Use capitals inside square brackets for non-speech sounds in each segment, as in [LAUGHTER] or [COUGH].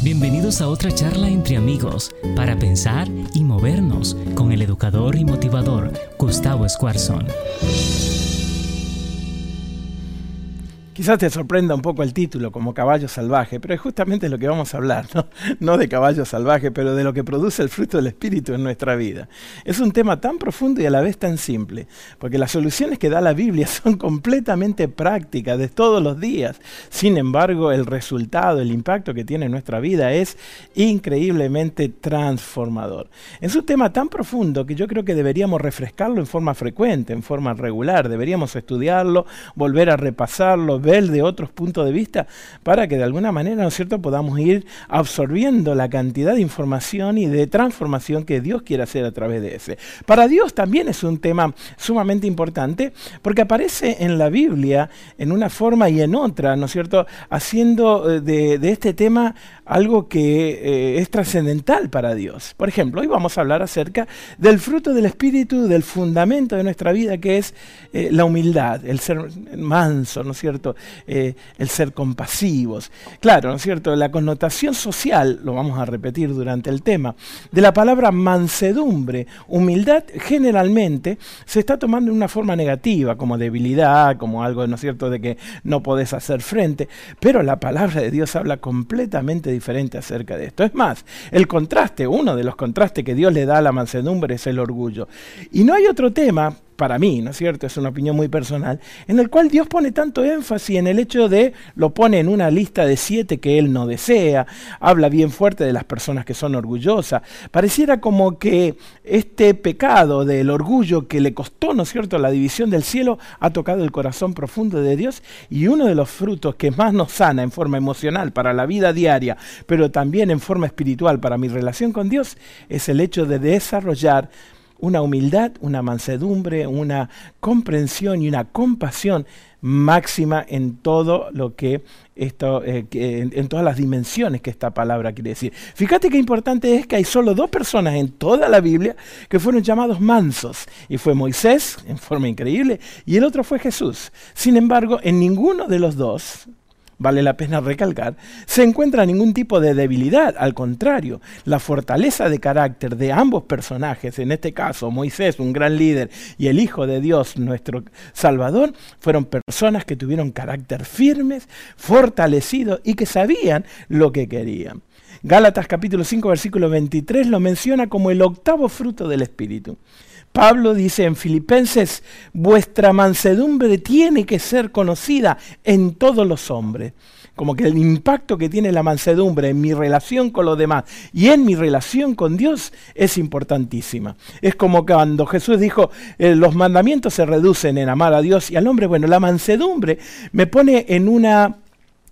Bienvenidos a otra charla entre amigos para pensar y movernos con el educador y motivador Gustavo Escuarzón. Quizás te sorprenda un poco el título como caballo salvaje, pero es justamente lo que vamos a hablar, ¿no? no de caballo salvaje, pero de lo que produce el fruto del Espíritu en nuestra vida. Es un tema tan profundo y a la vez tan simple, porque las soluciones que da la Biblia [LAUGHS] son completamente prácticas de todos los días. Sin embargo, el resultado, el impacto que tiene en nuestra vida es increíblemente transformador. Es un tema tan profundo que yo creo que deberíamos refrescarlo en forma frecuente, en forma regular, deberíamos estudiarlo, volver a repasarlo, de otros puntos de vista para que de alguna manera, ¿no es cierto?, podamos ir absorbiendo la cantidad de información y de transformación que Dios quiere hacer a través de ese. Para Dios también es un tema sumamente importante porque aparece en la Biblia en una forma y en otra, ¿no es cierto?, haciendo eh, de, este tema algo que eh, es trascendental para Dios. Por ejemplo, hoy vamos a hablar acerca del fruto del Espíritu, del fundamento de nuestra vida, que es eh, la humildad, el ser manso, ¿no es cierto? Eh, el ser compasivos. Claro, ¿no es cierto? La connotación social, lo vamos a repetir durante el tema, de la palabra mansedumbre, humildad, generalmente se está tomando de una forma negativa, como debilidad, como algo, ¿no es cierto?, de que no podés hacer frente, pero la palabra de Dios habla completamente diferente acerca de esto. Es más, el contraste, uno de los contrastes que Dios le da a la mansedumbre es el orgullo. Y no hay otro tema para mí, ¿no es cierto? Es una opinión muy personal, en el cual Dios pone tanto énfasis en el hecho de, lo pone en una lista de siete que Él no desea, habla bien fuerte de las personas que son orgullosas. Pareciera como que este pecado del orgullo que le costó, ¿no es cierto?, la división del cielo, ha tocado el corazón profundo de Dios y uno de los frutos que más nos sana en forma emocional para la vida diaria, pero también en forma espiritual para mi relación con Dios, es el hecho de desarrollar una humildad, una mansedumbre, una comprensión y una compasión máxima en todo lo que esto, eh, en, todas las dimensiones que esta palabra quiere decir. Fíjate qué importante es que hay solo dos personas en toda la Biblia que fueron llamados mansos, y fue Moisés, en forma increíble, y el otro fue Jesús. Sin embargo, en ninguno de los dos, vale la pena recalcar, se encuentra ningún tipo de debilidad. Al contrario, la fortaleza de carácter de ambos personajes, en este caso Moisés, un gran líder, y el Hijo de Dios, nuestro Salvador, fueron personas que tuvieron carácter firmes, fortalecidos y que sabían lo que querían. Gálatas capítulo 5 versículo 23 lo menciona como el octavo fruto del Espíritu. Pablo dice en Filipenses, vuestra mansedumbre tiene que ser conocida en todos los hombres. Como que el impacto que tiene la mansedumbre en mi relación con los demás y en mi relación con Dios es importantísima. Es como cuando Jesús dijo, eh, los mandamientos se reducen en amar a Dios y al hombre. Bueno, la mansedumbre me pone en una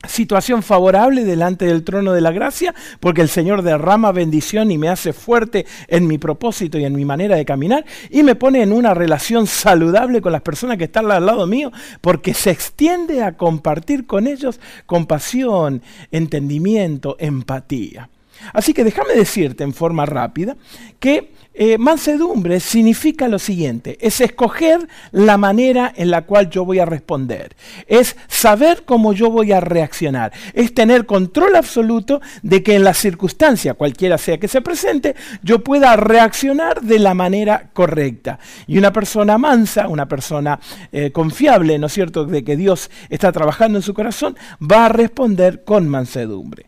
situación favorable delante del trono de la gracia, porque el Señor derrama bendición y me hace fuerte en mi propósito y en mi manera de caminar, y me pone en una relación saludable con las personas que están al lado mío, porque se extiende a compartir con ellos compasión, entendimiento, empatía. Así que déjame decirte en forma rápida que eh, mansedumbre significa lo siguiente, es escoger la manera en la cual yo voy a responder, es saber cómo yo voy a reaccionar, es tener control absoluto de que en la circunstancia, cualquiera sea que se presente, yo pueda reaccionar de la manera correcta. Y una persona mansa, una persona eh, confiable, ¿no es cierto?, de que Dios está trabajando en su corazón, va a responder con mansedumbre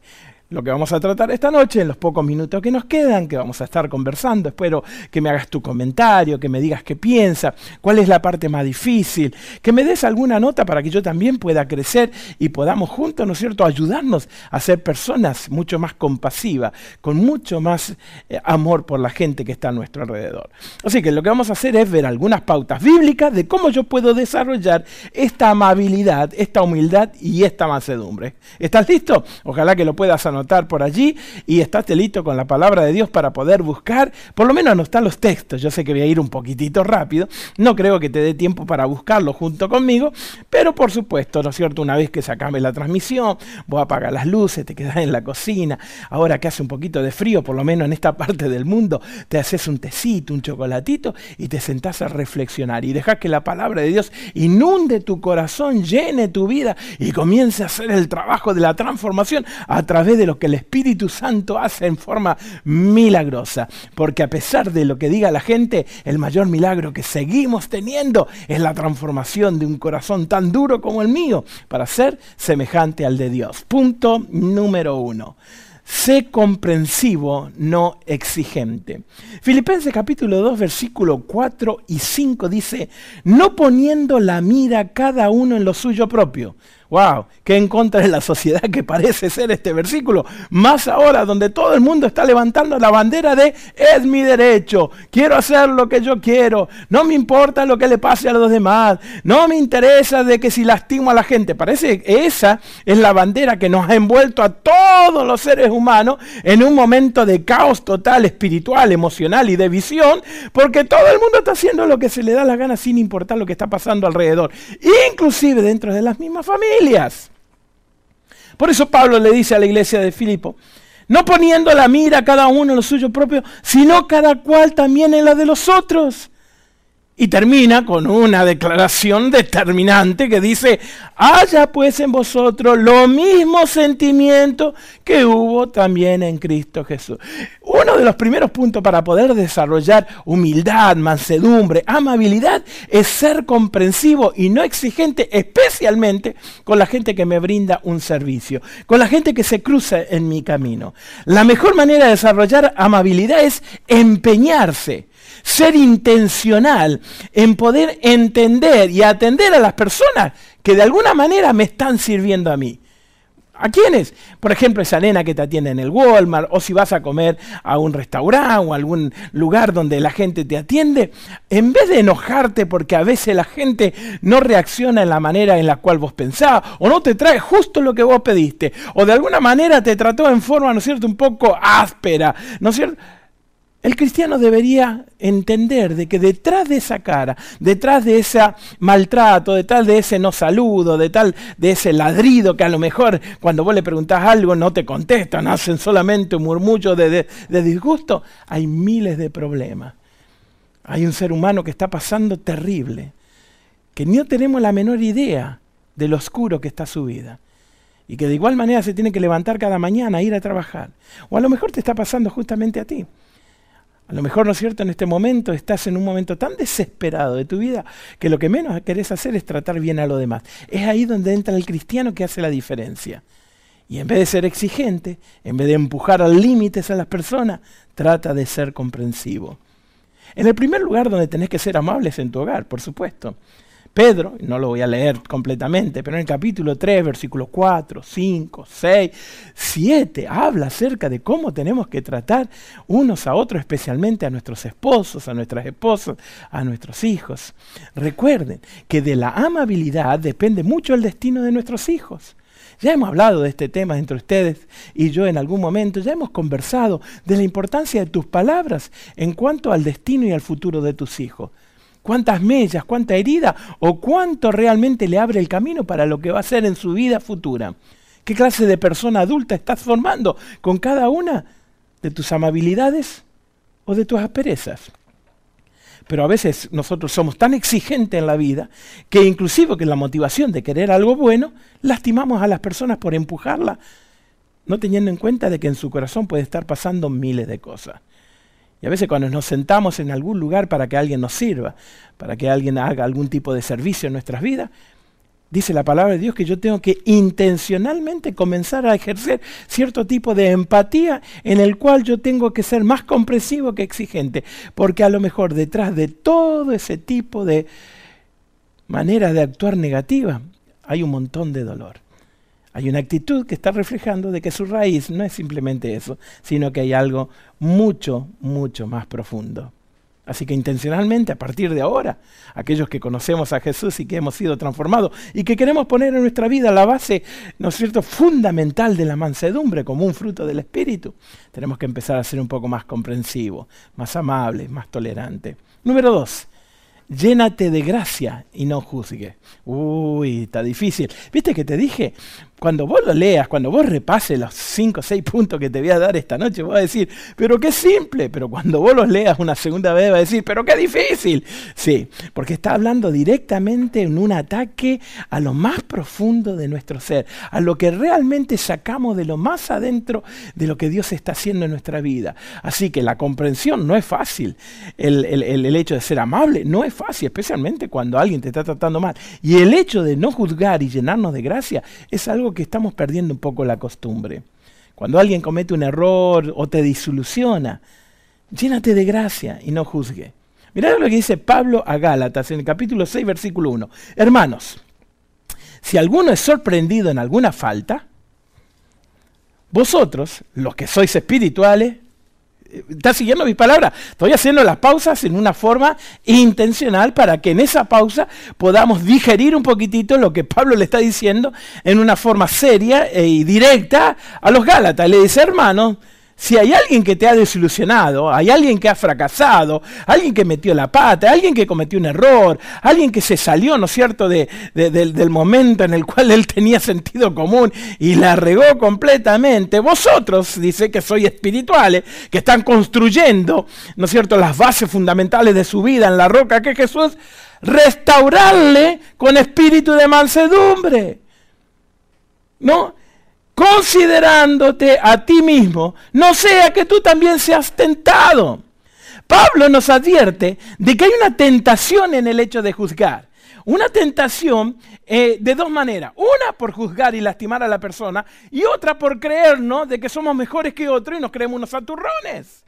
lo que vamos a tratar esta noche, en los pocos minutos que nos quedan, que vamos a estar conversando. Espero que me hagas tu comentario, que me digas qué piensas, cuál es la parte más difícil, que me des alguna nota para que yo también pueda crecer y podamos juntos, ¿no es cierto?, ayudarnos a ser personas mucho más compasivas, con mucho más eh, amor por la gente que está a nuestro alrededor. Así que lo que vamos a hacer es ver algunas pautas bíblicas de cómo yo puedo desarrollar esta amabilidad, esta humildad y esta mansedumbre. ¿Estás listo? Ojalá que lo puedas anotar anotar por allí y estás listo con la palabra de Dios para poder buscar, por lo menos anotar los textos. Yo sé que voy a ir un poquitito rápido, no creo que te dé tiempo para buscarlo junto conmigo, pero por supuesto, ¿no es cierto? Una vez que se acabe la transmisión, vos apagas las luces, te quedas en la cocina, ahora que hace un poquito de frío, por lo menos en esta parte del mundo, te haces un tecito, un chocolatito y te sentás a reflexionar y dejas que la palabra de Dios inunde tu corazón, llene tu vida y comience a hacer el trabajo de la transformación a través de lo que el Espíritu Santo hace en forma milagrosa. Porque a pesar de lo que diga la gente, el mayor milagro que seguimos teniendo es la transformación de un corazón tan duro como el mío para ser semejante al de Dios. Punto número uno. Sé comprensivo, no exigente. Filipenses capítulo 2, versículo 4 y 5 dice, no poniendo la mira cada uno en lo suyo propio, Wow, qué en contra de la sociedad que parece ser este versículo. Más ahora, donde todo el mundo está levantando la bandera de es mi derecho, quiero hacer lo que yo quiero, no me importa lo que le pase a los demás, no me interesa de que si lastimo a la gente. Parece que esa es la bandera que nos ha envuelto a todos los seres humanos en un momento de caos total, espiritual, emocional y de visión, porque todo el mundo está haciendo lo que se le da la gana sin importar lo que está pasando alrededor, inclusive dentro de las mismas familias. Por eso Pablo le dice a la iglesia de Filipo, no poniendo la mira cada uno en lo suyo propio, sino cada cual también en la de los otros. Y termina con una declaración determinante que dice, haya pues en vosotros lo mismo sentimiento que hubo también en Cristo Jesús. Uno de los primeros puntos para poder desarrollar humildad, mansedumbre, amabilidad, es ser comprensivo y no exigente, especialmente con la gente que me brinda un servicio, con la gente que se cruza en mi camino. La mejor manera de desarrollar amabilidad es empeñarse ser intencional en poder entender y atender a las personas que de alguna manera me están sirviendo a mí. ¿A quiénes? Por ejemplo, esa nena que te atiende en el Walmart, o si vas a comer a un restaurante o algún lugar donde la gente te atiende, en vez de enojarte porque a veces la gente no reacciona en la manera en la cual vos pensabas, o no te trae justo lo que vos pediste, o de alguna manera te trató en forma, ¿no es cierto?, un poco áspera, ¿no es cierto? El cristiano debería entender de que detrás de esa cara, detrás de ese maltrato, detrás de ese no saludo, detrás de ese ladrido que a lo mejor cuando vos le preguntás algo no te contestan, hacen solamente un murmullo de, de disgusto, hay miles de problemas. Hay un ser humano que está pasando terrible, que no tenemos la menor idea de lo oscuro que está su vida y que de igual manera se tiene que levantar cada mañana a ir a trabajar. O a lo mejor te está pasando justamente a ti. A lo mejor, ¿no es cierto?, en este momento estás en un momento tan desesperado de tu vida que lo que menos querés hacer es tratar bien a lo demás. Es ahí donde entra el cristiano que hace la diferencia. Y en vez de ser exigente, en vez de empujar al límites a las personas, trata de ser comprensivo. En el primer lugar donde tenés que ser amables en tu hogar, por supuesto. Pedro, no lo voy a leer completamente, pero en el capítulo 3, versículos 4, 5, 6, 7, habla acerca de cómo tenemos que tratar unos a otros, especialmente a nuestros esposos, a nuestras esposas, a nuestros hijos. Recuerden que de la amabilidad depende mucho el destino de nuestros hijos. Ya hemos hablado de este tema entre ustedes y yo en algún momento, ya hemos conversado de la importancia de tus palabras en cuanto al destino y al futuro de tus hijos cuántas mellas, cuánta herida o cuánto realmente le abre el camino para lo que va a ser en su vida futura. ¿Qué clase de persona adulta estás formando con cada una de tus amabilidades o de tus asperezas? Pero a veces nosotros somos tan exigentes en la vida que inclusive que la motivación de querer algo bueno, lastimamos a las personas por empujarla, no teniendo en cuenta de que en su corazón puede estar pasando miles de cosas. Y a veces cuando nos sentamos en algún lugar para que alguien nos sirva, para que alguien haga algún tipo de servicio en nuestras vidas, dice la palabra de Dios que yo tengo que intencionalmente comenzar a ejercer cierto tipo de empatía en el cual yo tengo que ser más comprensivo que exigente, porque a lo mejor detrás de todo ese tipo de maneras de actuar negativa hay un montón de dolor. Hay una actitud que está reflejando de que su raíz no es simplemente eso, sino que hay algo mucho, mucho más profundo. Así que intencionalmente, a partir de ahora, aquellos que conocemos a Jesús y que hemos sido transformados y que queremos poner en nuestra vida la base, ¿no es cierto?, fundamental de la mansedumbre como un fruto del Espíritu, tenemos que empezar a ser un poco más comprensivos, más amables, más tolerantes. Número dos, llénate de gracia y no juzgue. Uy, está difícil. ¿Viste que te dije? Cuando vos lo leas, cuando vos repases los cinco o seis puntos que te voy a dar esta noche, vas a decir, pero qué simple, pero cuando vos los leas una segunda vez vas a decir, pero qué difícil. Sí, porque está hablando directamente en un ataque a lo más profundo de nuestro ser, a lo que realmente sacamos de lo más adentro de lo que Dios está haciendo en nuestra vida. Así que la comprensión no es fácil, el, el hecho de ser amable no es fácil, especialmente cuando alguien te está tratando mal. Y el hecho de no juzgar y llenarnos de gracia es algo que estamos perdiendo un poco la costumbre. Cuando alguien comete un error o te disoluciona, llénate de gracia y no juzgue. Mirad lo que dice Pablo a Gálatas en el capítulo 6, versículo 1. Hermanos, si alguno es sorprendido en alguna falta, vosotros, los que sois espirituales, ¿Estás siguiendo mi palabra? Estoy haciendo las pausas en una forma intencional para que en esa pausa podamos digerir un poquitito lo que Pablo le está diciendo en una forma seria y directa a los Gálatas. Le dice, hermano, si hay alguien que te ha desilusionado, hay alguien que ha fracasado, alguien que metió la pata, alguien que cometió un error, alguien que se salió, ¿no es cierto?, de, del momento en el cual él tenía sentido común y la regó completamente. Vosotros, dice que sois espirituales, que están construyendo, ¿no es cierto?, las bases fundamentales de su vida en la roca que es Jesús, restaurarle con espíritu de mansedumbre. ¿No? Considerándote a ti mismo, no sea que tú también seas tentado. Pablo nos advierte de que hay una tentación en el hecho de juzgar. Una tentación eh, de dos maneras. Una por juzgar y lastimar a la persona y otra por creernos de que somos mejores que otro y nos creemos unos aturrones.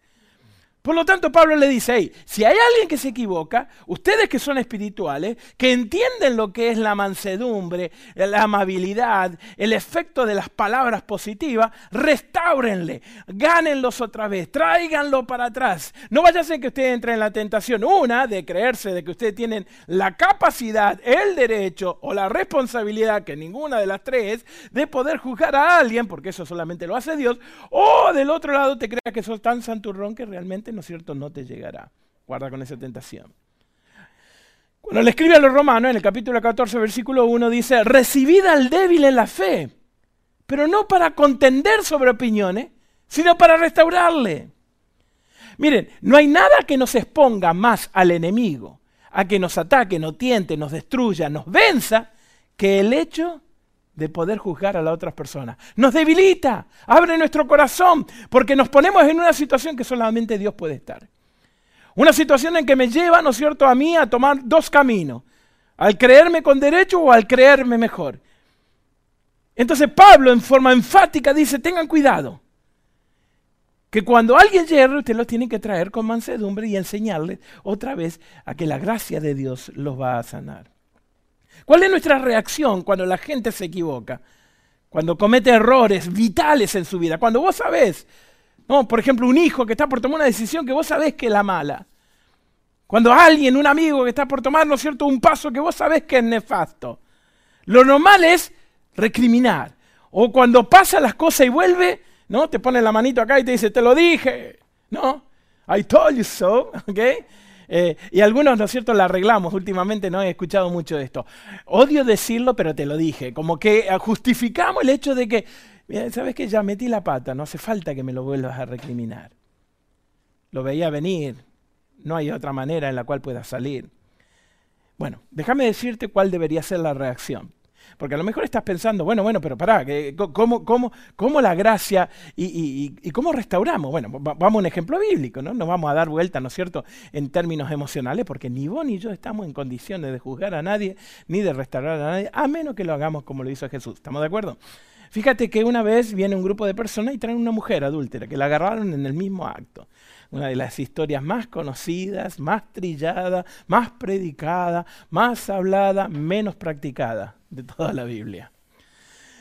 Por lo tanto, Pablo le dice, hey, si hay alguien que se equivoca, ustedes que son espirituales, que entienden lo que es la mansedumbre, la amabilidad, el efecto de las palabras positivas, restáurenle, gánenlos otra vez, tráiganlo para atrás. No vaya a ser que usted entre en la tentación, una, de creerse de que ustedes tienen la capacidad, el derecho o la responsabilidad, que ninguna de las tres, de poder juzgar a alguien, porque eso solamente lo hace Dios, o del otro lado te creas que sos tan santurrón que realmente ¿no es cierto?, no te llegará. Guarda con esa tentación. Cuando le escribe a los romanos, en el capítulo 14, versículo 1, dice, recibid al débil en la fe, pero no para contender sobre opiniones, sino para restaurarle. Miren, no hay nada que nos exponga más al enemigo, a que nos ataque, nos tiente, nos destruya, nos venza, que el hecho de poder juzgar a las otras personas. Nos debilita, abre nuestro corazón, porque nos ponemos en una situación que solamente Dios puede estar. Una situación en que me lleva, ¿no es cierto?, a mí a tomar dos caminos, al creerme con derecho o al creerme mejor. Entonces Pablo en forma enfática dice, tengan cuidado, que cuando alguien yerre, usted lo tiene que traer con mansedumbre y enseñarle otra vez a que la gracia de Dios los va a sanar. ¿Cuál es nuestra reacción cuando la gente se equivoca? Cuando comete errores vitales en su vida. Cuando vos sabés, no, por ejemplo, un hijo que está por tomar una decisión que vos sabés que es la mala. Cuando alguien, un amigo que está por tomar, ¿no es cierto?, un paso que vos sabés que es nefasto. Lo normal es recriminar. O cuando pasa las cosas y vuelve, ¿no? Te pone la manito acá y te dice, te lo dije, ¿no? I told you so, [LAUGHS] ¿ok? Eh, y algunos, ¿no es cierto?, la arreglamos últimamente, ¿no? He escuchado mucho de esto. Odio decirlo, pero te lo dije. Como que eh, justificamos el hecho de que, ¿sabes qué? Ya metí la pata, no hace falta que me lo vuelvas a recriminar. Lo veía venir, no hay otra manera en la cual pueda salir. Bueno, déjame decirte cuál debería ser la reacción. Porque a lo mejor estás pensando, bueno, bueno, pero pará, ¿cómo, cómo, cómo la gracia y, cómo restauramos? Bueno, vamos a un ejemplo bíblico, ¿no? Nos vamos a dar vuelta, ¿no es cierto?, en términos emocionales, porque ni vos ni yo estamos en condiciones de juzgar a nadie, ni de restaurar a nadie, a menos que lo hagamos como lo hizo Jesús. ¿Estamos de acuerdo? Fíjate que una vez viene un grupo de personas y traen una mujer adúltera, que la agarraron en el mismo acto una de las historias más conocidas, más trillada, más predicada, más hablada, menos practicada de toda la Biblia.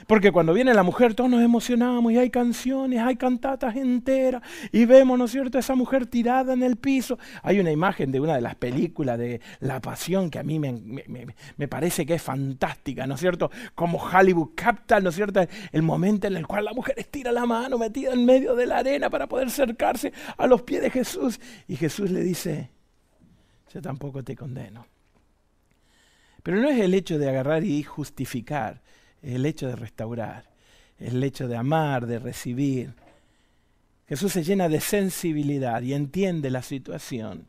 Porque cuando viene la mujer todos nos emocionamos y hay canciones, hay cantatas enteras y vemos, ¿no es cierto?, esa mujer tirada en el piso. Hay una imagen de una de las películas de La Pasión que a mí me, parece que es fantástica, ¿no es cierto? Como Hollywood capta, ¿no es cierto?, el momento en el cual la mujer estira la mano metida en medio de la arena para poder acercarse a los pies de Jesús. Y Jesús le dice, yo tampoco te condeno. Pero no es el hecho de agarrar y justificar, es el hecho de restaurar. el hecho de amar, de recibir. Jesús se llena de sensibilidad y entiende la situación.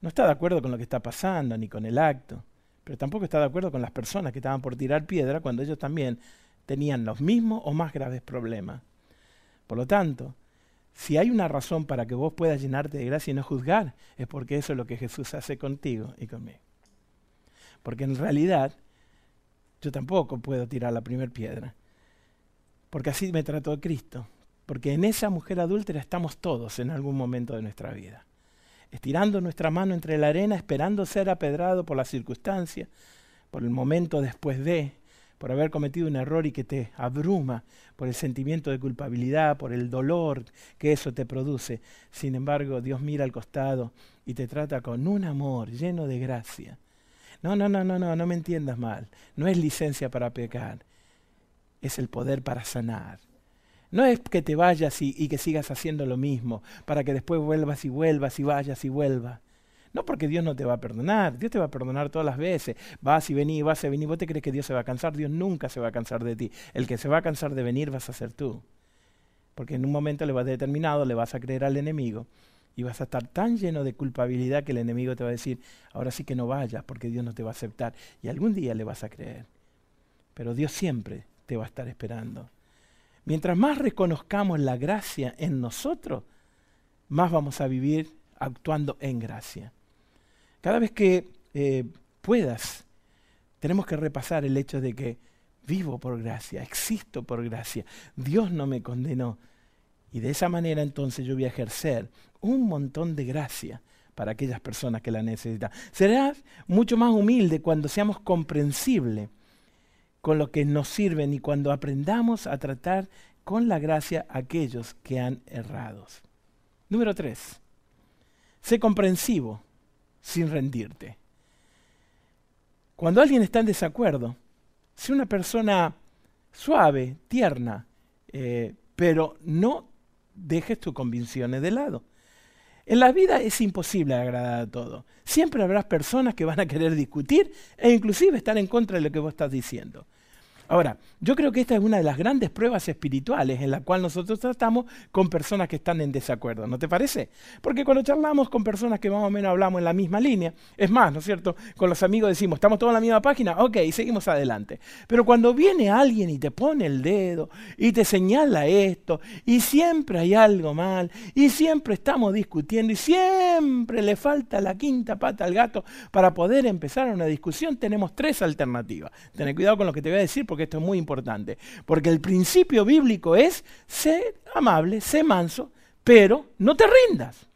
No está de acuerdo con lo que está pasando ni con el acto, pero tampoco está de acuerdo con las personas que estaban por tirar piedra cuando ellos también tenían los mismos o más graves problemas. Por lo tanto, si hay una razón para que vos puedas llenarte de gracia y no juzgar, es porque eso es lo que Jesús hace contigo y conmigo. Porque en realidad yo tampoco puedo tirar la primera piedra. Porque así me trató Cristo. Porque en esa mujer adúltera estamos todos en algún momento de nuestra vida. Estirando nuestra mano entre la arena, esperando ser apedrado por la circunstancia, por el momento después de, por haber cometido un error y que te abruma, por el sentimiento de culpabilidad, por el dolor que eso te produce. Sin embargo, Dios mira al costado y te trata con un amor lleno de gracia. No, no, no, no, no, no me entiendas mal. No es licencia para pecar, es el poder para sanar. No es que te vayas y, y que sigas haciendo lo mismo, para que después vuelvas y vuelvas y vayas y vuelvas. No porque Dios no te va a perdonar, Dios te va a perdonar todas las veces. Vas y venís, vas y venís. ¿Vos te crees que Dios se va a cansar? Dios nunca se va a cansar de ti. El que se va a cansar de venir vas a ser tú. Porque en un momento le vas determinado, le vas a creer al enemigo y vas a estar tan lleno de culpabilidad que el enemigo te va a decir, ahora sí que no vayas porque Dios no te va a aceptar. Y algún día le vas a creer. Pero Dios siempre te va a estar esperando. Mientras más reconozcamos la gracia en nosotros, más vamos a vivir actuando en gracia. Cada vez que eh, puedas, tenemos que repasar el hecho de que vivo por gracia, existo por gracia, Dios no me condenó. Y de esa manera entonces yo voy a ejercer un montón de gracia para aquellas personas que la necesitan. Será mucho más humilde cuando seamos comprensibles con lo que nos sirven y cuando aprendamos a tratar con la gracia a aquellos que han errado. Número tres, sé comprensivo sin rendirte. Cuando alguien está en desacuerdo, sé una persona suave, tierna, eh, pero no dejes tus convicciones de lado. En la vida es imposible agradar a todo. Siempre habrá personas que van a querer discutir e inclusive estar en contra de lo que vos estás diciendo. Ahora, yo creo que esta es una de las grandes pruebas espirituales en la cual nosotros tratamos con personas que están en desacuerdo, ¿no te parece? Porque cuando charlamos con personas que más o menos hablamos en la misma línea, es más, ¿no es cierto? Con los amigos decimos, estamos todos en la misma página, ok, seguimos adelante. Pero cuando viene alguien y te pone el dedo y te señala esto, y siempre hay algo mal, y siempre estamos discutiendo, y siempre le falta la quinta pata al gato para poder empezar una discusión, tenemos tres alternativas. Ten cuidado con lo que te voy a decir porque esto es muy importante. Porque el principio bíblico es, sé amable, sé manso, pero no te rindas.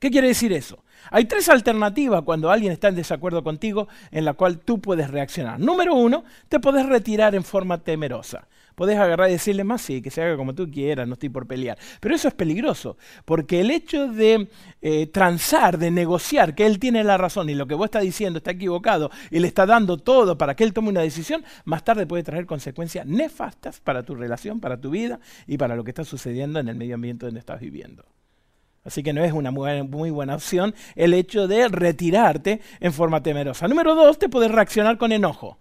¿Qué quiere decir eso? Hay tres alternativas cuando alguien está en desacuerdo contigo en la cual tú puedes reaccionar. Número uno, te puedes retirar en forma temerosa. Podés agarrar y decirle más, sí, que se haga como tú quieras, no estoy por pelear. Pero eso es peligroso, porque el hecho de eh, transar, de negociar que él tiene la razón y lo que vos estás diciendo está equivocado y le está dando todo para que él tome una decisión, más tarde puede traer consecuencias nefastas para tu relación, para tu vida y para lo que está sucediendo en el medio ambiente donde estás viviendo. Así que no es una muy, buena opción el hecho de retirarte en forma temerosa. Número dos, te puedes reaccionar con enojo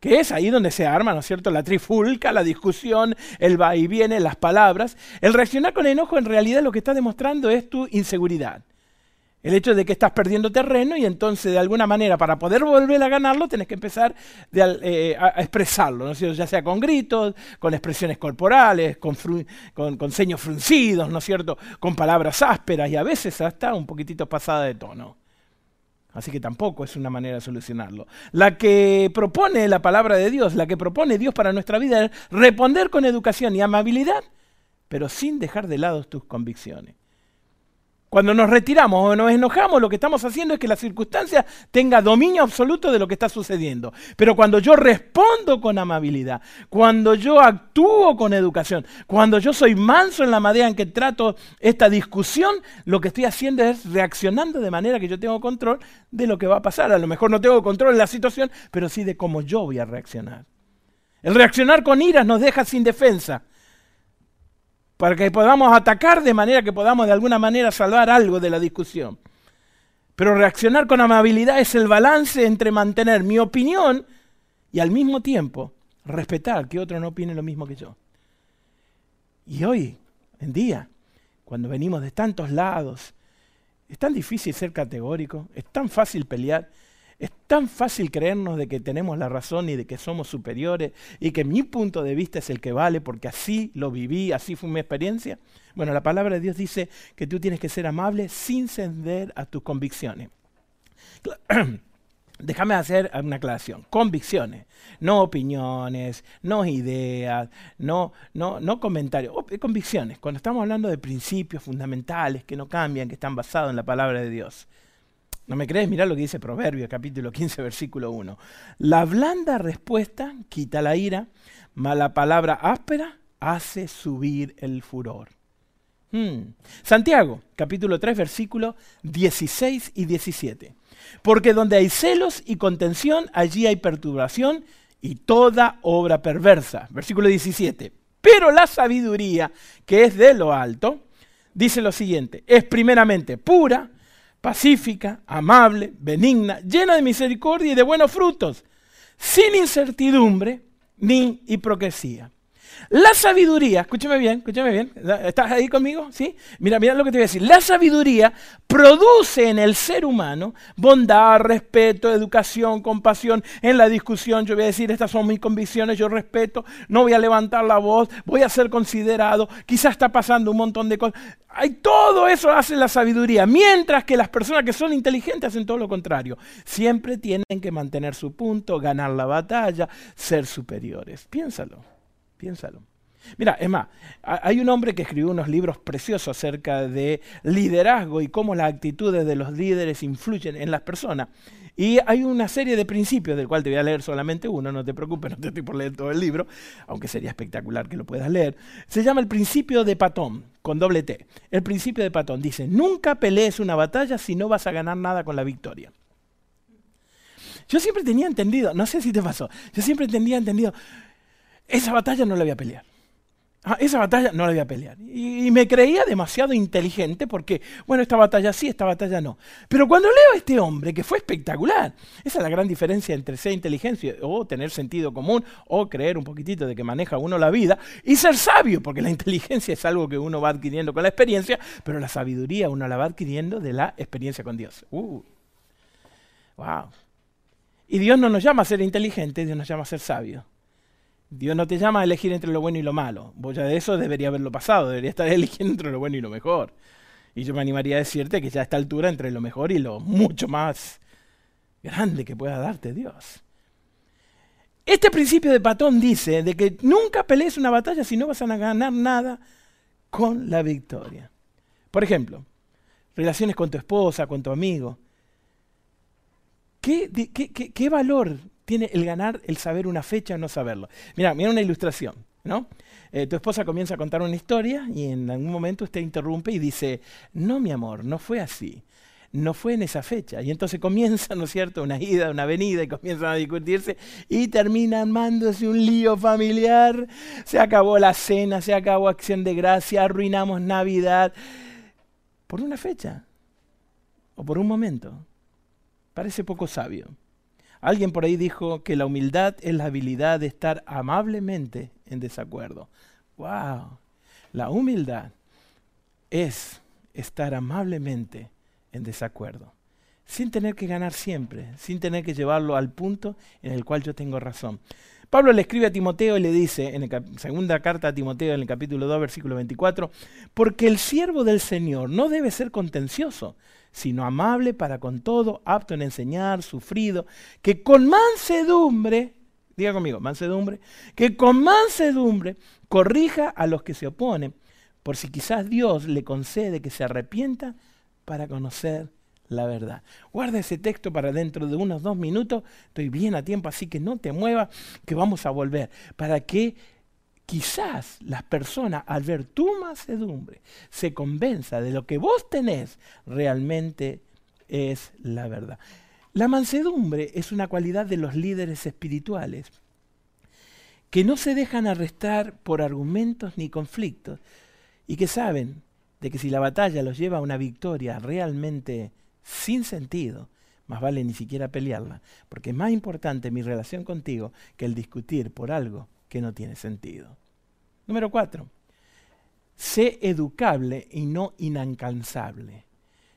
que es ahí donde se arma, ¿no es cierto?, la trifulca, la discusión, el va y viene, las palabras. El reaccionar con enojo en realidad lo que está demostrando es tu inseguridad. El hecho de que estás perdiendo terreno y entonces de alguna manera para poder volver a ganarlo tenés que empezar eh, a, expresarlo, ¿no es cierto? ya sea con gritos, con expresiones corporales, con, con, con seños fruncidos, ¿no es cierto? con palabras ásperas y a veces hasta un poquitito pasada de tono. Así que tampoco es una manera de solucionarlo. La que propone la palabra de Dios, la que propone Dios para nuestra vida es responder con educación y amabilidad, pero sin dejar de lado tus convicciones. Cuando nos retiramos o nos enojamos, lo que estamos haciendo es que la circunstancia tenga dominio absoluto de lo que está sucediendo. Pero cuando yo respondo con amabilidad, cuando yo actúo con educación, cuando yo soy manso en la manera en que trato esta discusión, lo que estoy haciendo es reaccionando de manera que yo tengo control de lo que va a pasar. A lo mejor no tengo control de la situación, pero sí de cómo yo voy a reaccionar. El reaccionar con iras nos deja sin defensa para que podamos atacar de manera que podamos de alguna manera salvar algo de la discusión. Pero reaccionar con amabilidad es el balance entre mantener mi opinión y al mismo tiempo respetar que otro no opine lo mismo que yo. Y hoy, en día, cuando venimos de tantos lados, es tan difícil ser categórico, es tan fácil pelear, es tan fácil creernos de que tenemos la razón y de que somos superiores y que mi punto de vista es el que vale porque así lo viví, así fue mi experiencia. Bueno, la palabra de Dios dice que tú tienes que ser amable sin ceder a tus convicciones. [CLEARS THROAT] Déjame hacer una aclaración. Convicciones, no opiniones, no ideas, no, no, no comentarios. Convicciones, cuando estamos hablando de principios fundamentales que no cambian, que están basados en la palabra de Dios. ¿No me crees? Mirá lo que dice Proverbios, capítulo 15, versículo 1. La blanda respuesta quita la ira, mas la palabra áspera hace subir el furor. Hmm. Santiago, capítulo 3, versículos 16 y 17. Porque donde hay celos y contención, allí hay perturbación y toda obra perversa. Versículo 17. Pero la sabiduría, que es de lo alto, dice lo siguiente, es primeramente pura, pacífica, amable, benigna, llena de misericordia y de buenos frutos, sin incertidumbre ni hipocresía. La sabiduría, escúchame bien, escúchame bien, ¿estás ahí conmigo? ¿Sí? Mira, mira lo que te voy a decir. La sabiduría produce en el ser humano bondad, respeto, educación, compasión. En la discusión yo voy a decir, estas son mis convicciones, yo respeto, no voy a levantar la voz, voy a ser considerado, quizás está pasando un montón de cosas. Hay, todo eso hace la sabiduría, mientras que las personas que son inteligentes hacen todo lo contrario. Siempre tienen que mantener su punto, ganar la batalla, ser superiores. Piénsalo. Piénsalo. Mira, es más, hay un hombre que escribió unos libros preciosos acerca de liderazgo y cómo las actitudes de los líderes influyen en las personas. Y hay una serie de principios, del cual te voy a leer solamente uno, no te preocupes, [LAUGHS] no te estoy por leer todo el libro, aunque sería espectacular que lo puedas leer. Se llama el principio de Patón, con doble T. El principio de Patón dice, nunca pelees una batalla si no vas a ganar nada con la victoria. Yo siempre tenía entendido, no sé si te pasó, yo siempre tenía entendido, esa batalla no la voy a pelear. Ah, esa batalla no la voy a pelear. Y, me creía demasiado inteligente porque, bueno, esta batalla sí, esta batalla no. Pero cuando leo a este hombre, que fue espectacular, esa es la gran diferencia entre ser inteligencia o tener sentido común o creer un poquitito de que maneja uno la vida y ser sabio, porque la inteligencia es algo que uno va adquiriendo con la experiencia, pero la sabiduría uno la va adquiriendo de la experiencia con Dios. Uh, wow. Y Dios no nos llama a ser inteligentes, Dios nos llama a ser sabios. Dios no te llama a elegir entre lo bueno y lo malo. Vos ya de eso debería haberlo pasado, debería estar [LAUGHS] eligiendo entre lo bueno y lo mejor. Y yo me animaría a decirte que ya a esta altura entre lo mejor y lo mucho más grande que pueda darte Dios. Este principio de Patón dice de que nunca pelees una batalla si no vas a ganar nada con la victoria. Por ejemplo, relaciones con tu esposa, con tu amigo. ¿Qué, qué, qué valor tiene el ganar el saber una fecha o no saberlo. Mira, mira una ilustración, ¿no? Eh, tu esposa comienza a contar una historia y en algún momento usted interrumpe y dice, no, mi amor, no fue así. No fue en esa fecha. Y entonces comienza, ¿no es cierto?, una ida, una venida y comienzan a discutirse y termina armándose un lío familiar. Se acabó la cena, se acabó acción de gracia, arruinamos Navidad. Por una fecha o por un momento. Parece poco sabio. Alguien por ahí dijo que la humildad es la habilidad de estar amablemente en desacuerdo. ¡Wow! La humildad es estar amablemente en desacuerdo, sin tener que ganar siempre, sin tener que llevarlo al punto en el cual yo tengo razón. Pablo le escribe a Timoteo y le dice, en la segunda carta a Timoteo, en el capítulo 2, versículo 24, porque el siervo del Señor no debe ser contencioso, sino amable para con todo, apto en enseñar, sufrido, que con mansedumbre, diga conmigo, mansedumbre, que con mansedumbre corrija a los que se oponen, por si quizás Dios le concede que se arrepienta para conocer la verdad. Guarda ese texto para dentro de unos dos minutos, estoy bien a tiempo, así que no te muevas, que vamos a volver, para que quizás las personas al ver tu mansedumbre se convenza de lo que vos tenés realmente es la verdad. La mansedumbre es una cualidad de los líderes espirituales que no se dejan arrestar por argumentos ni conflictos y que saben de que si la batalla los lleva a una victoria realmente sin sentido, más vale ni siquiera pelearla, porque es más importante mi relación contigo que el discutir por algo que no tiene sentido. Número cuatro, sé educable y no inalcanzable.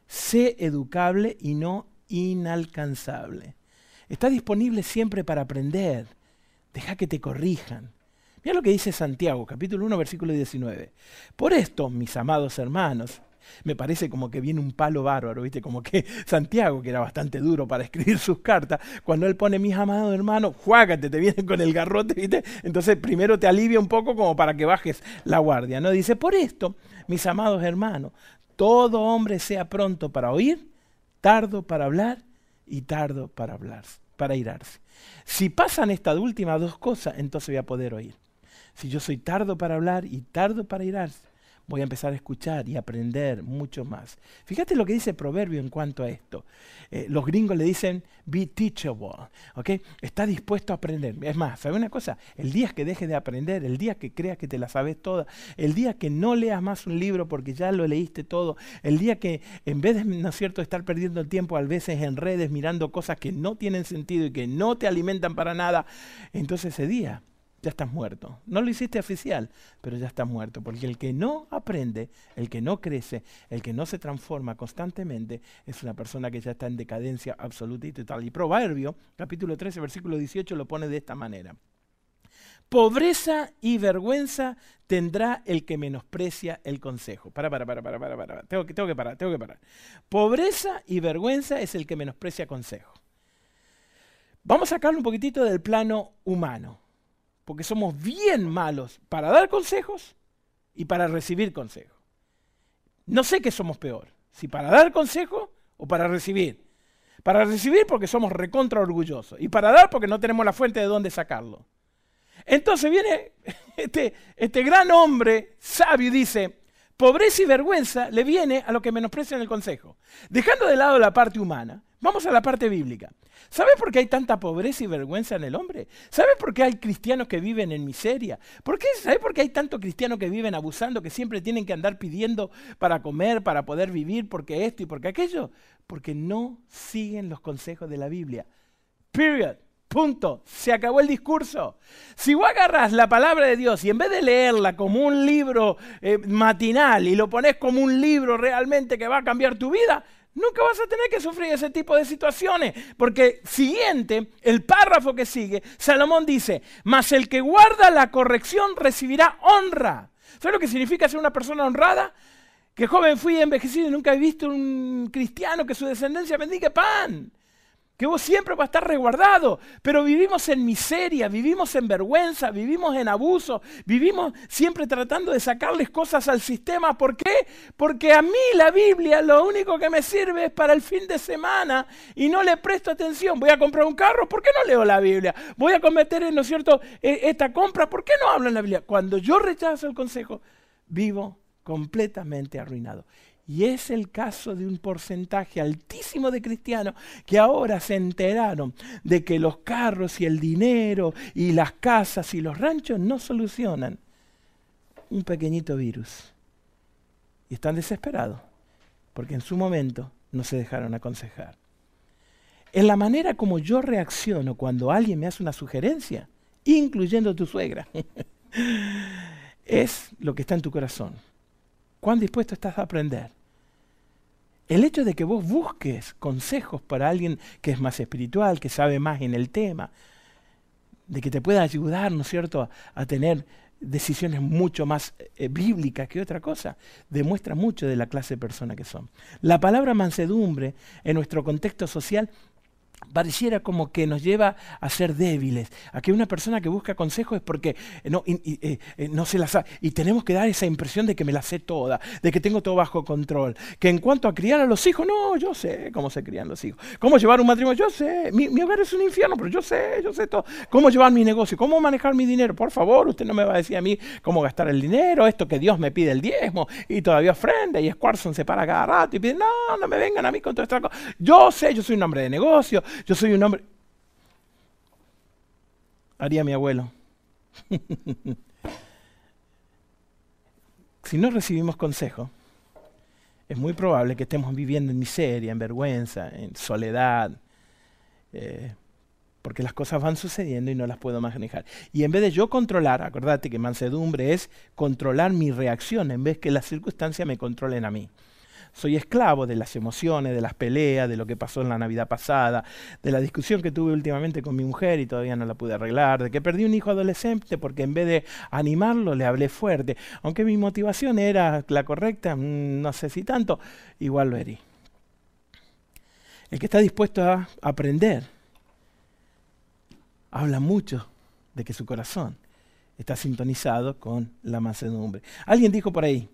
Sé educable y no inalcanzable. Está disponible siempre para aprender. Deja que te corrijan. Mira lo que dice Santiago, capítulo 1, versículo 19. Por esto, mis amados hermanos, me parece como que viene un palo bárbaro, ¿viste? Como que [LAUGHS] Santiago, que era bastante duro para escribir sus cartas, cuando él pone mis amados hermanos, juágate, te viene con el garrote, ¿viste? Entonces primero te alivia un poco como para que bajes la guardia, ¿no? Dice, por esto, mis amados hermanos, todo hombre sea pronto para oír, tardo para hablar y tardo para hablar, para irarse. Si pasan estas últimas dos cosas, entonces voy a poder oír. Si yo soy tardo para hablar y tardo para irarse, voy a empezar a escuchar y aprender mucho más. Fíjate lo que dice Proverbio en cuanto a esto. Eh, los gringos le dicen be teachable, ¿ok? Está dispuesto a aprender. Es más, ¿sabe una cosa? El día que dejes de aprender, el día que creas que te la sabes toda, el día que no leas más un libro porque ya lo leíste todo, el día que en vez de, ¿no es cierto?, estar perdiendo el tiempo a veces en redes mirando cosas que no tienen sentido y que no te alimentan para nada, entonces ese día ya estás muerto. No lo hiciste oficial, pero ya estás muerto. Porque el que no aprende, el que no crece, el que no se transforma constantemente, es una persona que ya está en decadencia absoluta y total. Y Proverbio, capítulo 13, versículo 18, lo pone de esta manera. Pobreza y vergüenza tendrá el que menosprecia el consejo. Para, para, para, para, para, para. Tengo que, tengo que parar, tengo que parar. Pobreza y vergüenza es el que menosprecia consejo. Vamos a sacarlo un poquitito del plano humano porque somos bien malos para dar consejos y para recibir consejos. No sé qué somos peor, si para dar consejos o para recibir. Para recibir porque somos recontra orgullosos y para dar porque no tenemos la fuente de dónde sacarlo. Entonces viene [LAUGHS] este, este gran hombre sabio y dice, pobreza y vergüenza le viene a lo que menosprecian el consejo. Dejando de lado la parte humana, vamos a la parte bíblica. ¿Sabe por qué hay tanta pobreza y vergüenza en el hombre? ¿Sabe por qué hay cristianos que viven en miseria? ¿Por qué, ¿Sabe por qué hay tantos cristianos que viven abusando, que siempre tienen que andar pidiendo para comer, para poder vivir, porque esto y porque aquello? Porque no siguen los consejos de la Biblia. Period. Punto. Se acabó el discurso. Si vos agarras la palabra de Dios y en vez de leerla como un libro eh, matinal y lo pones como un libro realmente que va a cambiar tu vida, nunca vas a tener que sufrir ese tipo de situaciones. Porque siguiente, el párrafo que sigue, Salomón dice, mas el que guarda la corrección recibirá honra. ¿Sabes lo que significa ser una persona honrada? Que joven fui envejecido y nunca he visto un cristiano que su descendencia bendiga pan que vos siempre vas a estar resguardado, pero vivimos en miseria, vivimos en vergüenza, vivimos en abuso, vivimos siempre tratando de sacarles cosas al sistema. ¿Por qué? Porque a mí la Biblia lo único que me sirve es para el fin de semana y no le presto atención. Voy a comprar un carro, ¿por qué no leo la Biblia? Voy a cometer, ¿no es cierto?, e, esta compra, ¿por qué no hablo en la Biblia? Cuando yo rechazo el consejo, vivo completamente arruinado. Y es el caso de un porcentaje altísimo de cristianos que ahora se enteraron de que los carros y el dinero y las casas y los ranchos no solucionan un pequeñito virus. Y están desesperados porque en su momento no se dejaron aconsejar. En la manera como yo reacciono cuando alguien me hace una sugerencia, incluyendo tu suegra, [LAUGHS] es lo que está en tu corazón. ¿Cuán dispuesto estás a aprender? El hecho de que vos busques consejos para alguien que es más espiritual, que sabe más en el tema, de que te pueda ayudar, ¿no es cierto?, a, tener decisiones mucho más eh, bíblicas que otra cosa, demuestra mucho de la clase de persona que son. La palabra mansedumbre en nuestro contexto social pareciera como que nos lleva a ser débiles, a que una persona que busca consejo es porque no, eh, eh, no se la sabe. Y tenemos que dar esa impresión de que me la sé toda, de que tengo todo bajo control. Que en cuanto a criar a los hijos, no, yo sé cómo se crían los hijos. Cómo llevar un matrimonio, yo sé. Mi, mi hogar es un infierno, pero yo sé, yo sé todo. Cómo llevar mi negocio, cómo manejar mi dinero. Por favor, usted no me va a decir a mí cómo gastar el dinero, esto que Dios me pide el diezmo y todavía ofrenda y Squarson se para cada rato y pide, no, no me vengan a mí con todo esto. Yo sé, yo soy un hombre de negocio, yo soy un hombre... Haría mi abuelo. [LAUGHS] si no recibimos consejo, es muy probable que estemos viviendo en miseria, en vergüenza, en soledad, eh, porque las cosas van sucediendo y no las puedo manejar. Y en vez de yo controlar, acordate que mansedumbre es controlar mi reacción en vez que las circunstancias me controlen a mí. Soy esclavo de las emociones, de las peleas, de lo que pasó en la Navidad pasada, de la discusión que tuve últimamente con mi mujer y todavía no la pude arreglar, de que perdí un hijo adolescente porque en vez de animarlo le hablé fuerte. Aunque mi motivación era la correcta, mm, no sé si tanto, igual lo herí. El que está dispuesto a aprender habla mucho de que su corazón está sintonizado con la mansedumbre. Alguien dijo por ahí,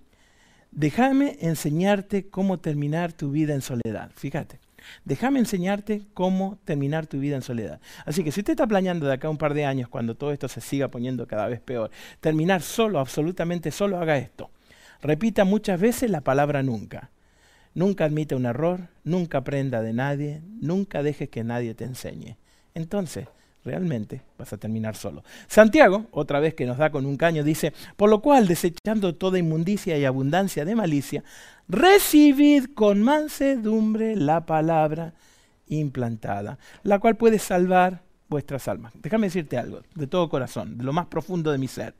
déjame enseñarte cómo terminar tu vida en soledad. Fíjate, déjame enseñarte cómo terminar tu vida en soledad. Así que si usted está planeando de acá un par de años, cuando todo esto se siga poniendo cada vez peor, terminar solo, absolutamente solo, haga esto. Repita muchas veces la palabra nunca. Nunca admite un error, nunca aprenda de nadie, nunca dejes que nadie te enseñe. Entonces, realmente vas a terminar solo. Santiago, otra vez que nos da con un caño, dice, por lo cual, desechando toda inmundicia y abundancia de malicia, recibid con mansedumbre la palabra implantada, la cual puede salvar vuestras almas. Déjame decirte algo, de todo corazón, de lo más profundo de mi ser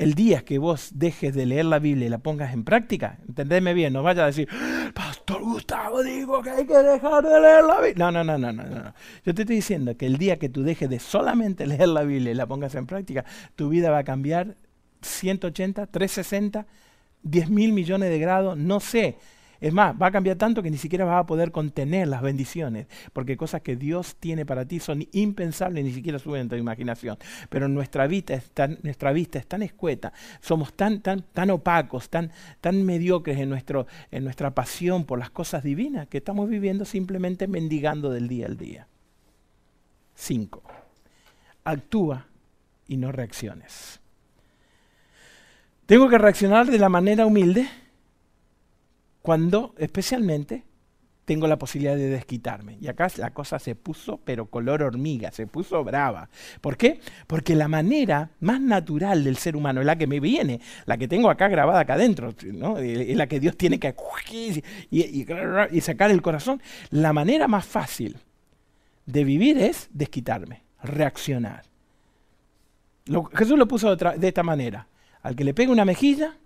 el día que vos dejes de leer la Biblia y la pongas en práctica, entendeme bien, no vaya a decir, Pastor Gustavo dijo que hay que dejar de leer la Biblia. No, no, no, no, no, no. Yo te estoy diciendo que el día que tú dejes de solamente [LAUGHS] leer la Biblia y la pongas en práctica, tu vida va a cambiar 180, 360, 10 mil millones de grados, no sé. Es más, va a cambiar tanto que ni siquiera vas a poder contener las bendiciones, porque cosas que Dios tiene para ti son impensables, ni siquiera suben en tu imaginación. Pero nuestra vista es tan, nuestra vista es tan escueta, somos tan, tan, tan opacos, tan, tan mediocres en, nuestro, en nuestra pasión por las cosas divinas, que estamos viviendo simplemente mendigando del día al día. 5. Actúa y no reacciones. Tengo que reaccionar de la manera humilde cuando especialmente tengo la posibilidad de desquitarme. Y acá la cosa se puso, pero color hormiga, se puso brava. ¿Por qué? Porque la manera más natural del ser humano la que me viene, la que tengo acá grabada acá adentro, ¿no? es la que Dios tiene que y, y, sacar el corazón. La manera más fácil de vivir es desquitarme, reaccionar. Jesús lo puso de esta manera. Al que le pega una mejilla,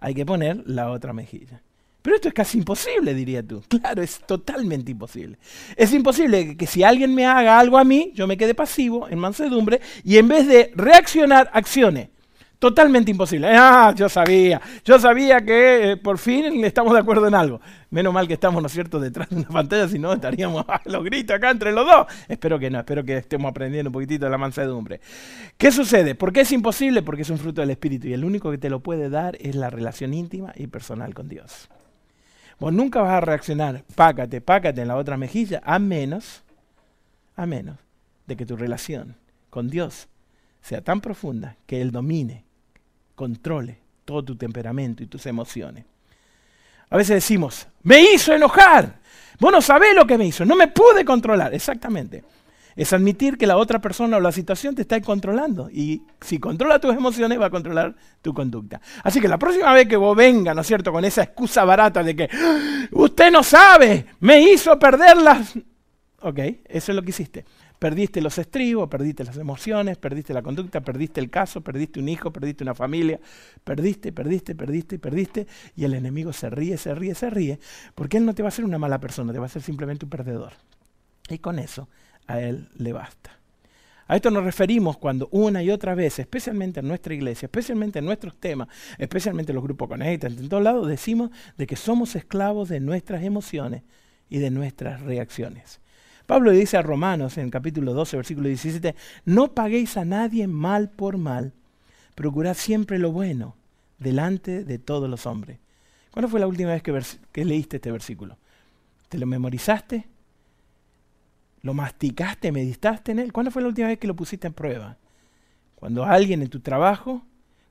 hay que poner la otra mejilla. Pero esto es casi imposible, diría tú. Claro, es totalmente imposible. Es imposible que, si alguien me haga algo a mí, yo me quede pasivo, en mansedumbre, y en vez de reaccionar, accione. Totalmente imposible. Ah, yo sabía, yo sabía que eh, por fin estamos de acuerdo en algo. Menos mal que estamos, ¿no es cierto?, detrás de una [LAUGHS] pantalla, si no estaríamos [LAUGHS] a los gritos acá entre los dos. Espero que no, espero que estemos aprendiendo un poquitito de la mansedumbre. ¿Qué sucede? ¿Por qué es imposible? Porque es un fruto del Espíritu y el único que te lo puede dar es la relación íntima y personal con Dios. Vos nunca vas a reaccionar, pácate, pácate en la otra mejilla, a menos, a menos de que tu relación con Dios sea tan profunda que Él domine controle todo tu temperamento y tus emociones. A veces decimos, me hizo enojar. Vos no sabés lo que me hizo, no me pude controlar. Exactamente. Es admitir que la otra persona o la situación te está controlando. Y si controla tus emociones, va a controlar tu conducta. Así que la próxima vez que vos venga, ¿no es cierto?, con esa excusa barata de que usted no sabe, me hizo perder las... Ok, eso es lo que hiciste. Perdiste los estribos, perdiste las emociones, perdiste la conducta, perdiste el caso, perdiste un hijo, perdiste una familia, perdiste, perdiste, perdiste, perdiste, y el enemigo se ríe, se ríe, se ríe, porque él no te va a ser una mala persona, te va a ser simplemente un perdedor. Y con eso a él le basta. A esto nos referimos cuando una y otra vez, especialmente en nuestra iglesia, especialmente en nuestros temas, especialmente en los grupos conectados, en todos lados, decimos de que somos esclavos de nuestras emociones y de nuestras reacciones. Pablo dice a Romanos en el capítulo 12, versículo 17, no paguéis a nadie mal por mal, procurad siempre lo bueno delante de todos los hombres. ¿Cuándo fue la última vez que, que leíste este versículo? ¿Te lo memorizaste? ¿Lo masticaste, meditaste en él? ¿Cuándo fue la última vez que lo pusiste en prueba? Cuando alguien en tu trabajo,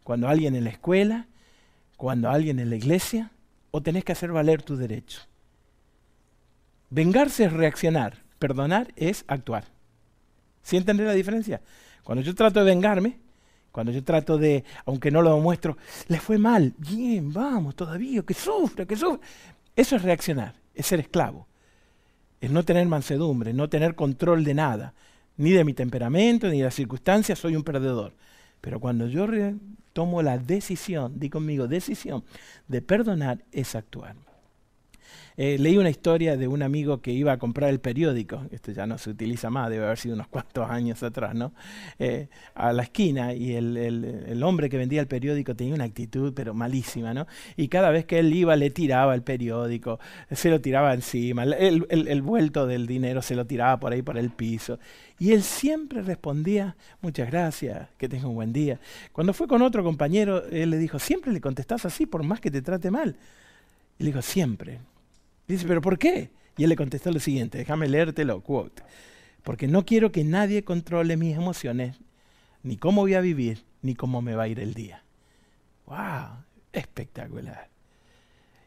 cuando alguien en la escuela, cuando alguien en la iglesia, o tenés que hacer valer tu derecho. Vengarse es reaccionar. Perdonar es actuar. ¿Sí entender la diferencia? Cuando yo trato de vengarme, Cuando yo trato de, aunque no lo demuestro, le fue mal. Bien, vamos, todavía, que sufra, que sufra. Eso es reaccionar, es ser esclavo. Es no tener mansedumbre, no tener control de nada, ni de mi temperamento, ni de las circunstancias, soy un perdedor. Pero cuando yo tomo la decisión, di conmigo, decisión de perdonar, es actuar. Eh, leí una historia de un amigo que iba a comprar el periódico, esto ya no se utiliza más, debe haber sido unos [LAUGHS] cuantos años atrás, ¿no? Eh, a la esquina y el, hombre que vendía el periódico tenía una actitud pero malísima, ¿no? Y cada vez que él iba le tiraba el periódico, se lo tiraba encima, el, el vuelto del dinero se lo tiraba por ahí por el piso. Y él siempre respondía, muchas gracias, que tenga un buen día. Cuando fue con otro compañero, él le dijo, siempre le contestás así por más que te trate mal. Y le dijo, siempre dice, ¿pero por qué? Y él le contestó lo siguiente, déjame leértelo, quote. Porque no quiero que nadie controle mis emociones, ni cómo voy a vivir, ni cómo me va a ir el día. ¡Wow! Espectacular.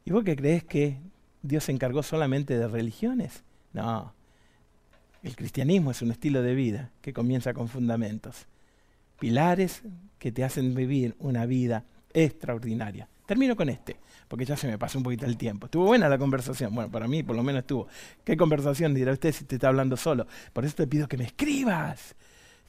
¿Y vos qué crees que Dios se encargó solamente de religiones? No. El cristianismo es un estilo de vida que comienza con fundamentos. Pilares que te hacen vivir una vida extraordinaria. Termino con este porque ya se me pasó un poquito el tiempo. Estuvo buena la conversación. Bueno, para mí por lo menos estuvo. ¿Qué conversación dirá usted si te está hablando solo? Por eso te pido que me escribas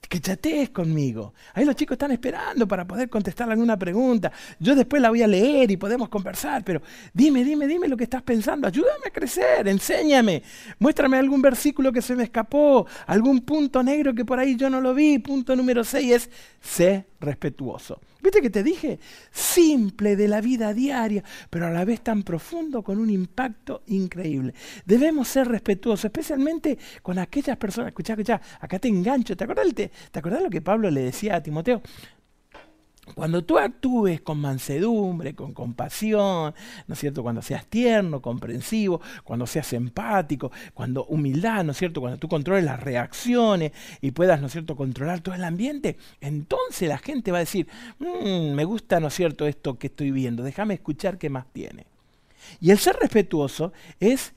que chatees conmigo. Ahí los chicos están esperando para poder contestar alguna pregunta. Yo después la voy a leer y podemos conversar, pero dime, dime, dime lo que estás pensando. Ayúdame a crecer, enséñame. Muéstrame algún versículo que se me escapó, algún punto negro que por ahí yo no lo vi. Punto número 6 es sé respetuoso. ¿Viste que te dije? Simple de la vida diaria, pero a la vez tan profundo con un impacto increíble. Debemos ser respetuosos, especialmente con aquellas personas. Escuchá, escuchá, acá te engancho. ¿Te acuerdas, ¿Te acordás lo que Pablo le decía a Timoteo? Cuando tú actúes con mansedumbre, con compasión, ¿no es cierto? Cuando seas tierno, comprensivo, cuando seas empático, cuando humildad, ¿no es cierto? Cuando tú controles las reacciones y puedas, ¿no es cierto?, controlar todo el ambiente, entonces la gente va a decir, mm, me gusta, ¿no es cierto?, esto que estoy viendo, déjame escuchar qué más tiene. Y el ser respetuoso es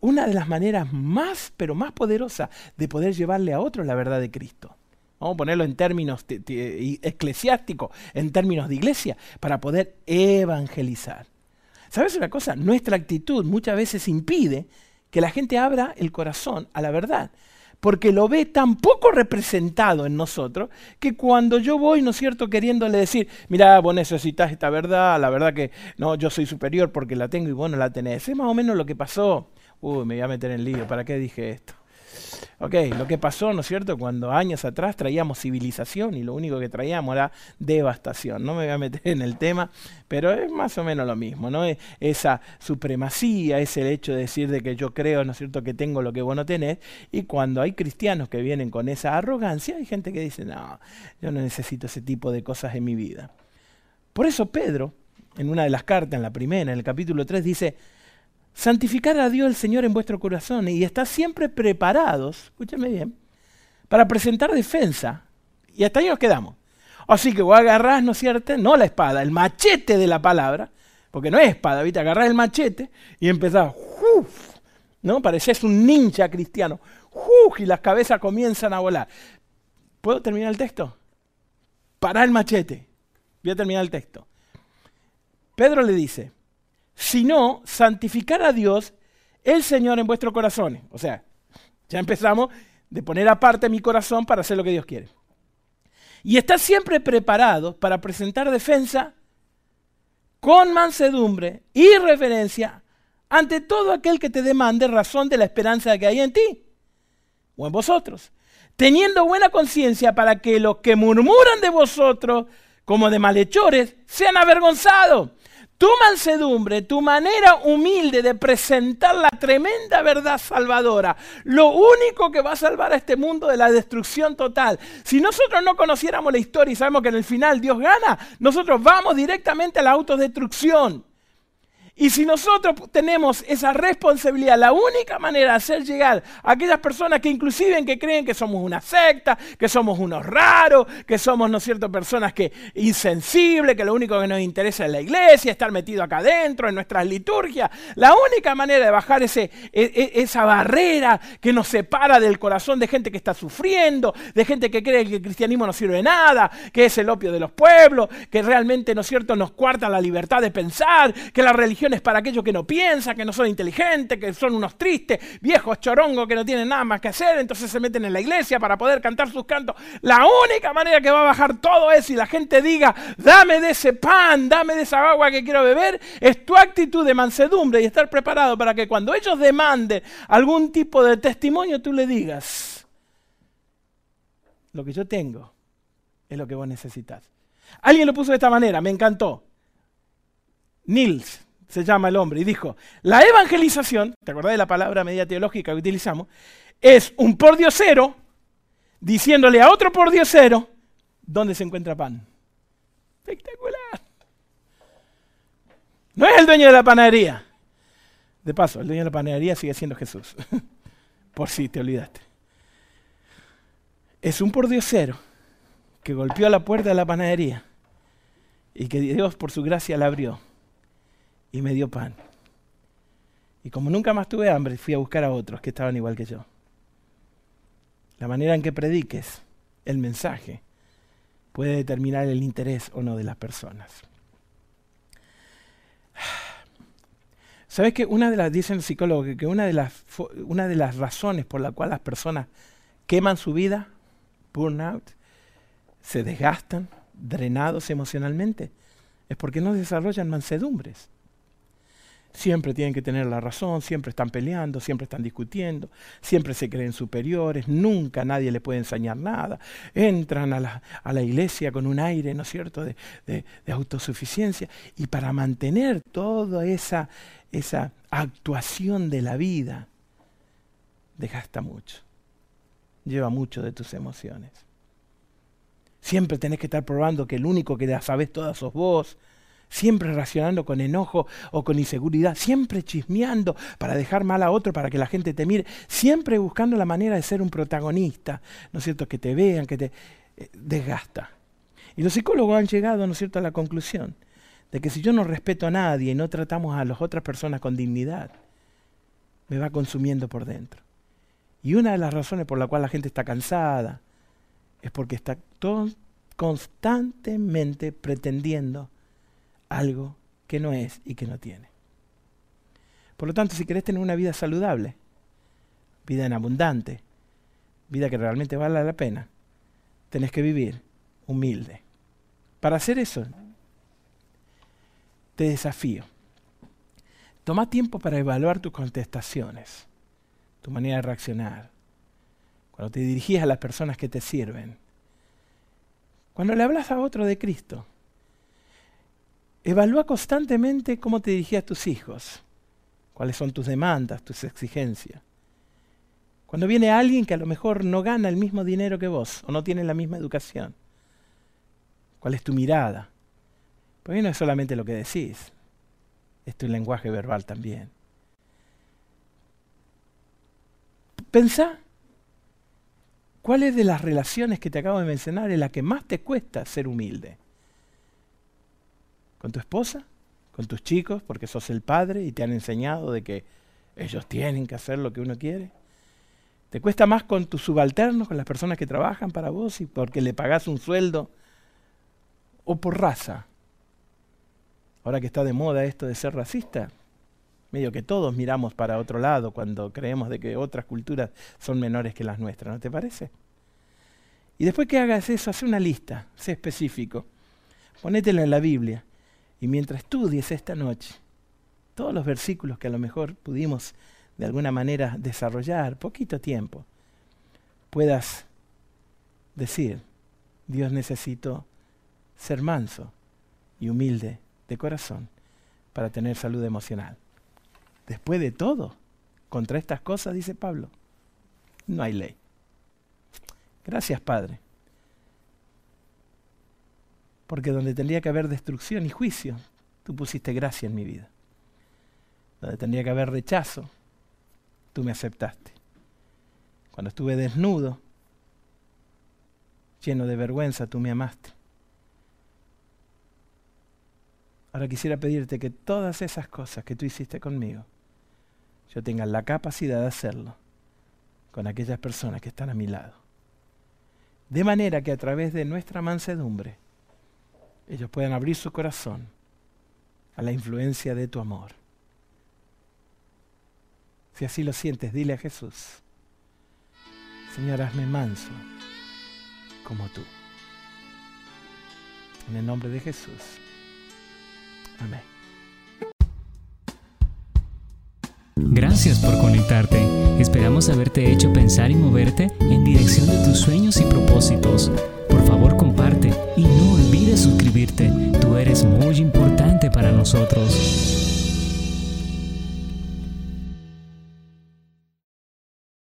una de las maneras más, pero más poderosas de poder llevarle a otros la verdad de Cristo. Vamos a ponerlo en términos eclesiásticos, en términos de iglesia, para poder evangelizar. ¿Sabes una cosa? Nuestra actitud muchas veces impide que la gente abra el corazón a la verdad, porque lo ve tan poco representado en nosotros que cuando yo voy, ¿no es cierto?, queriéndole decir, mira, vos necesitas esta verdad, la verdad que no, yo soy superior porque la tengo y vos no la tenés. Es más o menos lo que pasó. Uy, me voy a meter en lío, ¿para qué dije esto? Ok, lo que pasó, ¿no es cierto?, cuando años atrás traíamos civilización y lo único que traíamos era devastación. No me voy a meter en el tema, pero es más o menos lo mismo, ¿no? Esa supremacía, es el hecho de decir de que yo creo, ¿no es cierto?, que tengo lo que vos no tenés. Y cuando hay cristianos que vienen con esa arrogancia, hay gente que dice, no, yo no necesito ese tipo de cosas en mi vida. Por eso Pedro, en una de las cartas, en la primera, en el capítulo 3, dice, santificar a Dios el Señor en vuestro corazón y estar siempre preparados, escúcheme bien, para presentar defensa. Y hasta ahí nos quedamos. Así que vos agarrás, ¿no es cierto? No la espada, el machete de la palabra, porque no es espada, ¿viste? Agarrás el machete y empezás, ¡uf! ¿no? Pareces un ninja cristiano, ¡uf! Y las cabezas comienzan a volar. ¿Puedo terminar el texto? Pará el machete. Voy a terminar el texto. Pedro le dice, sino santificar a Dios, el Señor en vuestros corazones. O sea, ya empezamos de poner aparte mi corazón para hacer lo que Dios quiere. Y estar siempre preparado para presentar defensa con mansedumbre y reverencia ante todo aquel que te demande razón de la esperanza que hay en ti o en vosotros, teniendo buena conciencia para que los que murmuran de vosotros como de malhechores sean avergonzados tu mansedumbre, tu manera humilde de presentar la tremenda verdad salvadora, lo único que va a salvar a este mundo de la destrucción total. Si nosotros no conociéramos la historia y sabemos que en el final Dios gana, nosotros vamos directamente a la autodestrucción. Y si nosotros tenemos esa responsabilidad, la única manera de hacer llegar a aquellas personas que inclusive que creen que somos una secta, que somos unos raros, que somos, ¿no es cierto?, personas que insensibles, que lo único que nos interesa es la iglesia, estar metido acá adentro, en nuestras liturgias. La única manera de bajar ese, e, e, esa barrera que nos separa del corazón de gente que está sufriendo, de gente que cree que el cristianismo no sirve de nada, que es el opio de los pueblos, que realmente, ¿no es cierto?, nos cuarta la libertad de pensar, que la religión para aquellos que no piensan, que no son inteligentes, que son unos tristes, viejos chorongos que no tienen nada más que hacer, entonces se meten en la iglesia para poder cantar sus cantos. La única manera que va a bajar todo eso y la gente diga, dame de ese pan, dame de esa agua que quiero beber, es tu actitud de mansedumbre y estar preparado para que cuando ellos demanden algún tipo de testimonio, tú le digas, lo que yo tengo es lo que vos necesitas. Alguien lo puso de esta manera, me encantó. Nils, se llama el hombre, y dijo, la evangelización, ¿te acordás de la palabra media teológica que utilizamos? Es un pordiosero diciéndole a otro pordiosero dónde se encuentra pan. Espectacular. No es el dueño de la panadería. De paso, el dueño de la panadería sigue siendo Jesús. [LAUGHS] Por si te olvidaste. Es un pordiosero que golpeó la puerta de la panadería y que Dios por su gracia la abrió y me dio pan. Y como nunca más tuve hambre, fui a buscar a otros que estaban igual que yo. La manera en que prediques el mensaje puede determinar el interés o no de las personas. [SIGHS] ¿Sabes que una de las, dicen psicólogos, que una de las, una de las razones por la cual las personas queman su vida, burnout, se desgastan, drenados emocionalmente, es porque no desarrollan mansedumbres. Siempre tienen que tener la razón, siempre están peleando, siempre están discutiendo, siempre se creen superiores, nunca nadie le puede enseñar nada. Entran a la, iglesia con un aire, ¿no es cierto?, de, autosuficiencia. Y para mantener toda esa, actuación de la vida, desgasta mucho, lleva mucho de tus emociones. Siempre tenés que estar probando que el único que sabes todas sos vos, siempre racionando con enojo o con inseguridad, siempre chismeando para dejar mal a otro, para que la gente te mire, siempre buscando la manera de ser un protagonista, ¿no es cierto? Que te vean, que te eh, desgasta. Y los psicólogos han llegado, ¿no es cierto?, a la conclusión de que si yo no respeto a nadie y no tratamos a las otras personas con dignidad, me va consumiendo por dentro. Y una de las razones por la cual la gente está cansada es porque está todo constantemente pretendiendo algo que no es y que no tiene. Por lo tanto, si querés tener una vida saludable, vida en abundante, vida que realmente vale la pena, tenés que vivir humilde. Para hacer eso, te desafío. Toma tiempo para evaluar tus contestaciones, tu manera de reaccionar, cuando te dirigís a las personas que te sirven, cuando le hablas a otro de Cristo, Evalúa constantemente cómo te dirigías a tus hijos, cuáles son tus demandas, tus exigencias. Cuando viene alguien que a lo mejor no gana el mismo dinero que vos o no tiene la misma educación, ¿cuál es tu mirada? Porque no es solamente lo que decís, es tu lenguaje verbal también. Pensá, ¿cuál es de las relaciones que te acabo de mencionar es la que más te cuesta ser humilde? Con tu esposa, con tus chicos, porque sos el padre y te han enseñado de que ellos tienen que hacer lo que uno quiere. Te cuesta más con tus subalternos, con las personas que trabajan para vos y porque le pagás un sueldo o por raza. Ahora que está de moda esto de ser racista, medio que todos miramos para otro lado cuando creemos de que otras culturas son menores que las nuestras, ¿no te parece? Y después que hagas eso, haz una lista, sé específico, ponétela en la Biblia y mientras estudies esta noche todos los versículos que a lo mejor pudimos de alguna manera desarrollar, poquito tiempo, puedas decir, Dios necesito ser manso y humilde de corazón para tener salud emocional. Después de todo, contra estas cosas, dice Pablo, no hay ley. Gracias, Padre porque donde tendría que haber destrucción y juicio, tú pusiste gracia en mi vida. Donde tendría que haber rechazo, tú me aceptaste. Cuando estuve desnudo, lleno de vergüenza, tú me amaste. Ahora quisiera pedirte que todas esas cosas que tú hiciste conmigo, yo tenga la capacidad de hacerlo con aquellas personas que están a mi lado. De manera que a través de nuestra mansedumbre, ellos puedan abrir su corazón a la influencia de tu amor. Si así lo sientes, dile a Jesús, Señor, hazme manso como tú. En el nombre de Jesús. Amén. Gracias por conectarte. Esperamos haberte hecho pensar y moverte en dirección de tus sueños y propósitos. Tú eres muy importante para nosotros.